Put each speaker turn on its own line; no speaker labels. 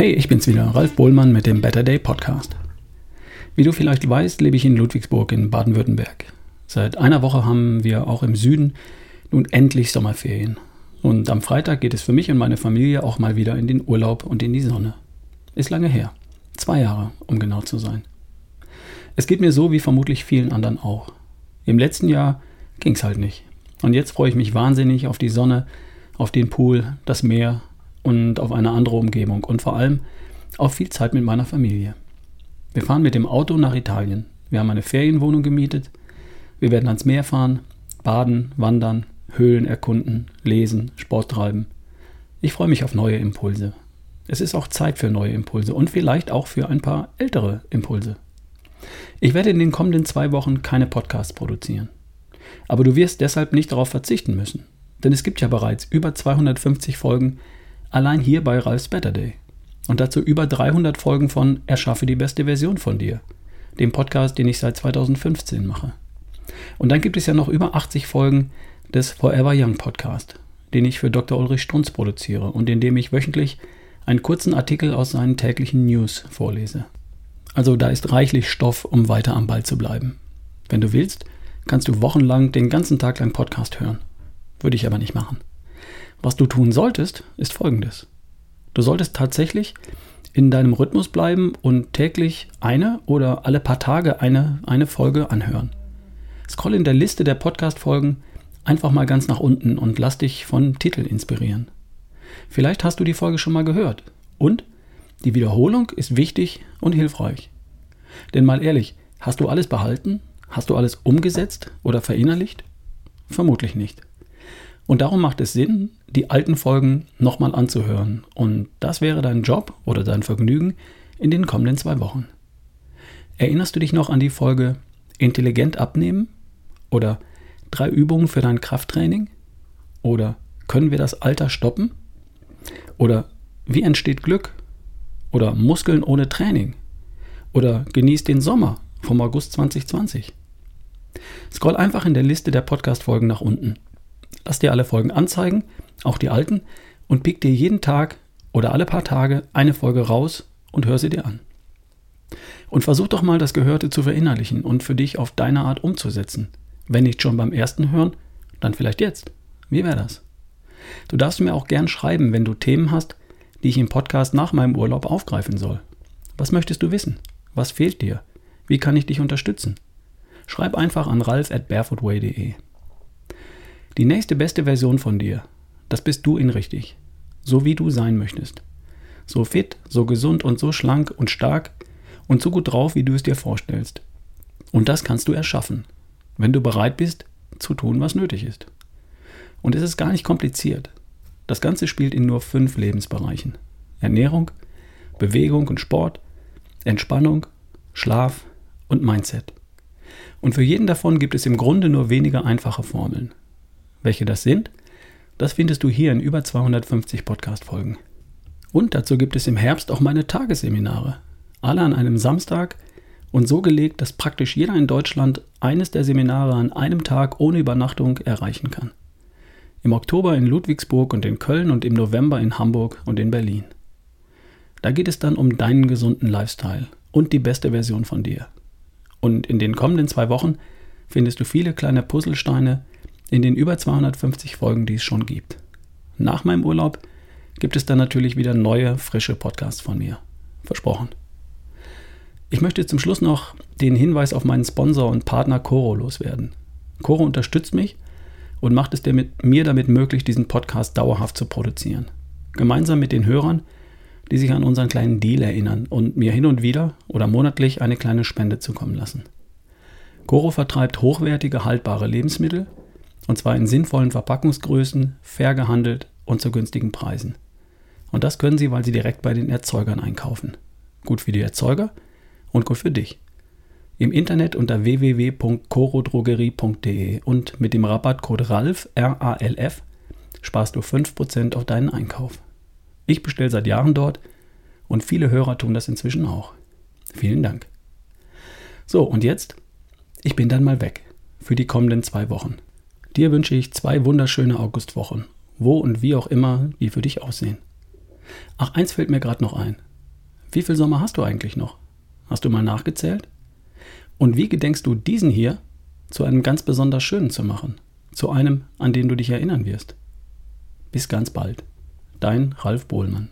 Ich bin's wieder, Ralf Bohlmann mit dem Better Day Podcast. Wie du vielleicht weißt, lebe ich in Ludwigsburg in Baden-Württemberg. Seit einer Woche haben wir auch im Süden nun endlich Sommerferien. Und am Freitag geht es für mich und meine Familie auch mal wieder in den Urlaub und in die Sonne. Ist lange her. Zwei Jahre, um genau zu sein. Es geht mir so wie vermutlich vielen anderen auch. Im letzten Jahr ging's halt nicht. Und jetzt freue ich mich wahnsinnig auf die Sonne, auf den Pool, das Meer und auf eine andere Umgebung und vor allem auf viel Zeit mit meiner Familie. Wir fahren mit dem Auto nach Italien. Wir haben eine Ferienwohnung gemietet. Wir werden ans Meer fahren, baden, wandern, Höhlen erkunden, lesen, Sport treiben. Ich freue mich auf neue Impulse. Es ist auch Zeit für neue Impulse und vielleicht auch für ein paar ältere Impulse. Ich werde in den kommenden zwei Wochen keine Podcasts produzieren. Aber du wirst deshalb nicht darauf verzichten müssen, denn es gibt ja bereits über 250 Folgen Allein hier bei Ralfs Better Day. Und dazu über 300 Folgen von Erschaffe die beste Version von dir, dem Podcast, den ich seit 2015 mache. Und dann gibt es ja noch über 80 Folgen des Forever Young Podcast, den ich für Dr. Ulrich Strunz produziere und in dem ich wöchentlich einen kurzen Artikel aus seinen täglichen News vorlese. Also da ist reichlich Stoff, um weiter am Ball zu bleiben. Wenn du willst, kannst du wochenlang den ganzen Tag lang Podcast hören. Würde ich aber nicht machen. Was du tun solltest, ist folgendes. Du solltest tatsächlich in deinem Rhythmus bleiben und täglich eine oder alle paar Tage eine, eine Folge anhören. Scroll in der Liste der Podcast-Folgen einfach mal ganz nach unten und lass dich von Titel inspirieren. Vielleicht hast du die Folge schon mal gehört. Und die Wiederholung ist wichtig und hilfreich. Denn mal ehrlich, hast du alles behalten? Hast du alles umgesetzt oder verinnerlicht? Vermutlich nicht. Und darum macht es Sinn, die alten Folgen nochmal anzuhören. Und das wäre dein Job oder dein Vergnügen in den kommenden zwei Wochen. Erinnerst du dich noch an die Folge Intelligent abnehmen? Oder drei Übungen für dein Krafttraining? Oder können wir das Alter stoppen? Oder wie entsteht Glück? Oder Muskeln ohne Training? Oder genießt den Sommer vom August 2020? Scroll einfach in der Liste der Podcast-Folgen nach unten. Lass dir alle Folgen anzeigen, auch die alten, und pick dir jeden Tag oder alle paar Tage eine Folge raus und hör sie dir an. Und versuch doch mal das Gehörte zu verinnerlichen und für dich auf deine Art umzusetzen. Wenn nicht schon beim ersten Hören, dann vielleicht jetzt. Wie wäre das? Du darfst mir auch gern schreiben, wenn du Themen hast, die ich im Podcast nach meinem Urlaub aufgreifen soll. Was möchtest du wissen? Was fehlt dir? Wie kann ich dich unterstützen? Schreib einfach an ralf at barefootway.de. Die nächste beste Version von dir, das bist du in richtig. So wie du sein möchtest. So fit, so gesund und so schlank und stark und so gut drauf, wie du es dir vorstellst. Und das kannst du erschaffen, wenn du bereit bist, zu tun, was nötig ist. Und es ist gar nicht kompliziert. Das Ganze spielt in nur fünf Lebensbereichen. Ernährung, Bewegung und Sport, Entspannung, Schlaf und Mindset. Und für jeden davon gibt es im Grunde nur wenige einfache Formeln. Welche das sind, das findest du hier in über 250 Podcast-Folgen. Und dazu gibt es im Herbst auch meine Tagesseminare. Alle an einem Samstag und so gelegt, dass praktisch jeder in Deutschland eines der Seminare an einem Tag ohne Übernachtung erreichen kann. Im Oktober in Ludwigsburg und in Köln und im November in Hamburg und in Berlin. Da geht es dann um deinen gesunden Lifestyle und die beste Version von dir. Und in den kommenden zwei Wochen findest du viele kleine Puzzlesteine, in den über 250 Folgen, die es schon gibt. Nach meinem Urlaub gibt es dann natürlich wieder neue, frische Podcasts von mir. Versprochen. Ich möchte zum Schluss noch den Hinweis auf meinen Sponsor und Partner Coro loswerden. Coro unterstützt mich und macht es mir damit möglich, diesen Podcast dauerhaft zu produzieren. Gemeinsam mit den Hörern, die sich an unseren kleinen Deal erinnern und mir hin und wieder oder monatlich eine kleine Spende zukommen lassen. Coro vertreibt hochwertige, haltbare Lebensmittel und zwar in sinnvollen Verpackungsgrößen, fair gehandelt und zu günstigen Preisen. Und das können Sie, weil Sie direkt bei den Erzeugern einkaufen. Gut für die Erzeuger und gut für dich. Im Internet unter www.corodrogerie.de und mit dem Rabattcode RALF, R-A-L-F, sparst du 5% auf deinen Einkauf. Ich bestelle seit Jahren dort und viele Hörer tun das inzwischen auch. Vielen Dank. So, und jetzt? Ich bin dann mal weg. Für die kommenden zwei Wochen. Dir wünsche ich zwei wunderschöne Augustwochen, wo und wie auch immer die für dich aussehen. Ach, eins fällt mir gerade noch ein. Wie viel Sommer hast du eigentlich noch? Hast du mal nachgezählt? Und wie gedenkst du diesen hier zu einem ganz besonders schönen zu machen? Zu einem, an den du dich erinnern wirst? Bis ganz bald. Dein Ralf Bohlmann.